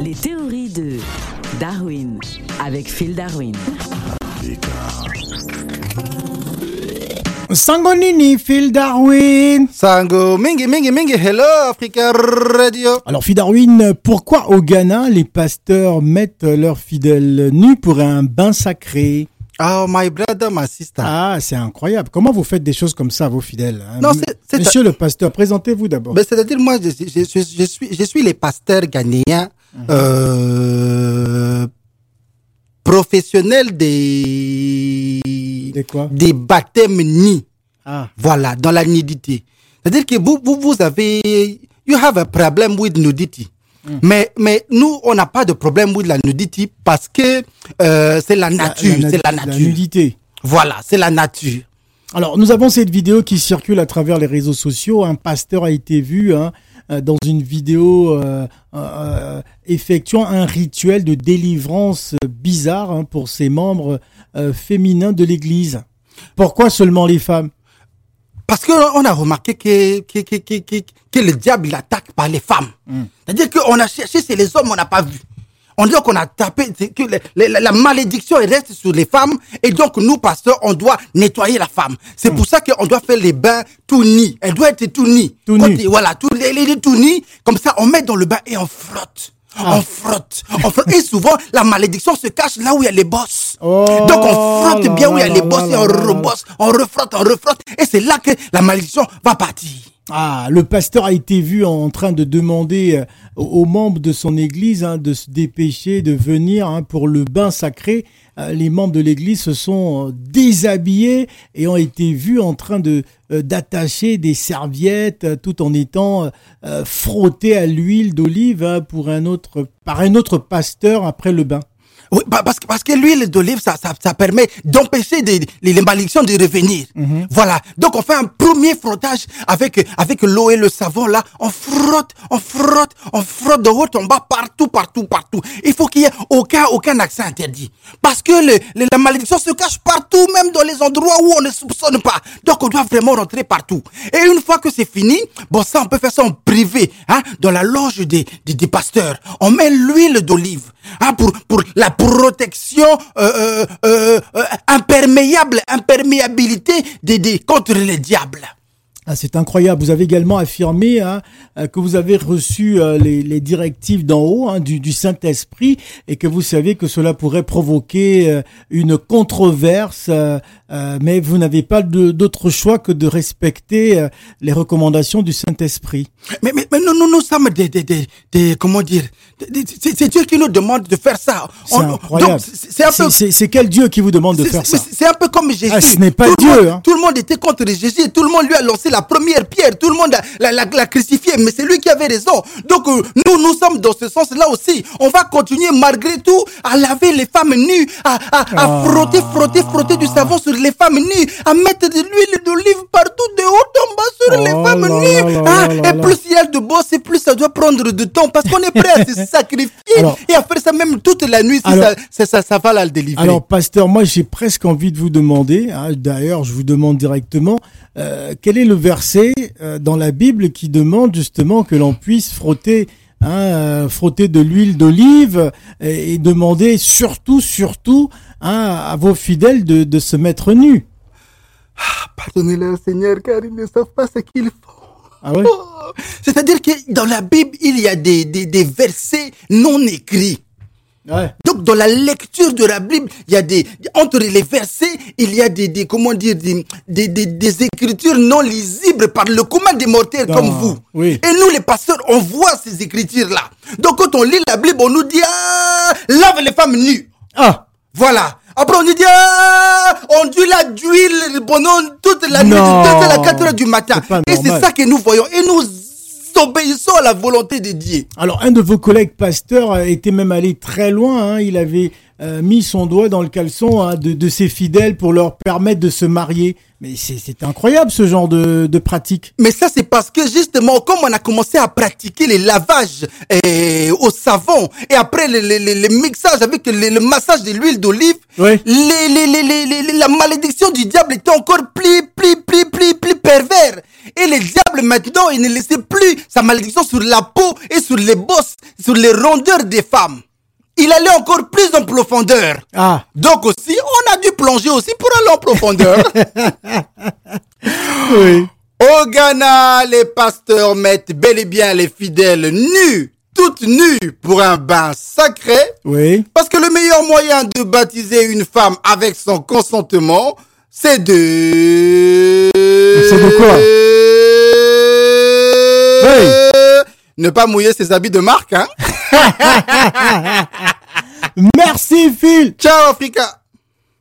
Les théories de Darwin avec Phil Darwin. Sangonini, Phil Darwin. Sango, mingi, mingi, mingi, hello Africa Radio. Alors, Phil Darwin, pourquoi au Ghana, les pasteurs mettent leurs fidèles nus pour un bain sacré? Oh, my brother, my sister. Ah, c'est incroyable. Comment vous faites des choses comme ça, vos fidèles hein? Non, c'est- c'est- Monsieur le pasteur, présentez-vous d'abord. Ben, C'est-à-dire, moi, je, je, je, suis, je suis les pasteurs ghanéens euh, professionnels des, Des quoi? des baptêmes nus. Ah, Voilà, dans la nudité. C'est-à-dire que vous, vous, vous avez, you have a problem with nudity. Mais, mais nous, on n'a pas de problème with la nudity parce que euh, c'est la nature, la- c'est la la nature. nudité. Voilà, c'est la nature. Alors, nous avons cette vidéo qui circule à travers les réseaux sociaux. Un pasteur a été vu hein, euh, dans une vidéo euh, euh, effectuant un rituel de délivrance bizarre hein, pour ses membres euh, féminins de l'Église. Pourquoi seulement les femmes? Parce qu'on a remarqué que, que, que, que, que, le diable il attaque par les femmes. C'est-à-dire qu'on a cherché chez les hommes, on n'a pas vu. On dit qu'on a tapé, c'est que le- le- la, malédiction reste sur les femmes. Et donc, nous, pasteurs, on doit nettoyer la femme. C'est pour ça qu'on doit faire les bains tout nus. Elle doit être tout nue. Tout Quand Voilà, tout, les, les, tout nus. Comme ça, on met dans le bain et on frotte. On frotte, on frotte. Et souvent, la malédiction se cache là où il y a les bosses. Oh Donc, on frotte là bien où il y a là les bosses et on rebosse, on refrotte, on refrotte. Et c'est là que la malédiction va partir. Ah, le pasteur a été vu en train de demander euh, aux aux membres de son église hein, de se dépêcher, de venir hein, pour le bain sacré. Euh, les membres de l'église se sont euh, déshabillés et ont été vus en train de euh, d'attacher des serviettes tout en étant frottés à l'huile d'olive hein, pour un autre par un autre pasteur après le bain. Oui, parce que, parce que l'huile d'olive, ça, ça, ça permet d'empêcher les, malédictions de revenir. Voilà. Donc, on fait un premier frottage avec, avec l'eau et le savon, là. On frotte, on frotte, on frotte de haut en bas, partout, partout, partout. Il faut qu'il y ait aucun, aucun accès interdit. Parce que le, le- la malédiction se cache partout, même dans les endroits où on ne soupçonne pas. Donc, on doit vraiment rentrer partout. Et une fois que c'est fini, bon, ça, on peut faire ça en privé, hein, dans la loge des, des, des pasteurs. On met l'huile d'olive, hein, pour, pour la protection euh, euh, euh, imperméable, imperméabilité des, des, contre les diables. Ah, c'est incroyable. Vous avez également affirmé hein, euh, que vous avez reçu euh, les, les directives d'en haut hein, du, du Saint-Esprit et que vous savez que cela pourrait provoquer euh, une controverse, euh, euh, mais vous n'avez pas d'autre choix que de respecter euh, les recommandations du Saint-Esprit. Mais, mais, mais nous, nous, nous sommes des, des, des, des comment dire, c'est Dieu qui nous demande de faire ça. C'est incroyable. c'est quel Dieu qui vous demande de faire ça C'est un peu comme Jésus. Ah, ce n'est pas tout Dieu, Le monde, hein. Tout le monde était contre Jésus. et Tout le monde lui a lancé la première pierre. Tout le monde l'a l'a- l'a crucifié. Mais c'est lui qui avait raison. Donc euh, nous, nous sommes dans ce sens-là aussi. On va continuer malgré tout à laver les femmes nues, à, à, à Ah. frotter, frotter, frotter du savon sur les femmes nues, à mettre de l'huile d'olive partout de haut en bas sur Oh les femmes là nues. là là et plus il y a de boss, et plus ça doit prendre de temps parce qu'on est prêt à se sacrifier Alors- et à faire ça même toute la nuit si Alors- ça, ça, ça, ça va la le délivrer. Alors, pasteur, moi, j'ai presque envie de vous demander, hein, d'ailleurs, je vous demande directement, euh, quel est le verset euh, dans la Bible qui demande justement que l'on puisse frotter, hein, euh, frotter de l'huile d'olive et, et demander surtout, surtout, hein, à vos fidèles de, de se mettre nus. Pardonnez-leur, Seigneur, car ils ne savent pas ce qu'ils font. Ah ouais? Oh. C'est-à-dire que dans la Bible, il y a des, des, des versets non écrits. Ouais. Donc, dans la lecture de la Bible, il y a des, entre les versets, il y a des, des comment dire, des, des, des, des écritures non lisibles par le commun des mortels Ah, comme vous. oui. Et nous, les pasteurs, on voit ces écritures-là. Donc, quand on lit la Bible, on nous dit, ah, lave les femmes nues. Ah Voilà. Après, on nous dit, ah, on dit la d'huile pendant toute la nuit, toute la 4 heures du matin. Et c'est ça que nous voyons. Et nous obéissons à la volonté de Dieu. Alors, un de vos collègues pasteurs a été même allé très loin. hein. Il avait euh, mis son doigt dans le caleçon hein, de, de ses fidèles pour leur permettre de se marier. Mais c'est incroyable ce genre de, de pratique. Mais ça, c'est parce que justement, comme on a commencé à pratiquer les lavages eh, au savon et après le, le, le- le mixage avec le, le massage de l'huile d'olive, Oui. les, les- les- la malédiction du diable était encore plus, plus, plus, plus, plus pervers. Et maintenant, il ne laissait plus sa malédiction sur la peau et sur les bosses, sur les rondeurs des femmes. Il allait encore plus en profondeur. Ah. Donc aussi, on a dû plonger aussi pour aller en profondeur. Oui. Au Ghana, les pasteurs mettent bel et bien les fidèles nus, toutes nues, pour un bain sacré. Oui. Parce que le meilleur moyen de baptiser une femme avec son consentement, c'est de... C'est de quoi? Ne pas mouiller ses habits de marque, hein. Merci Phil. Ciao Africa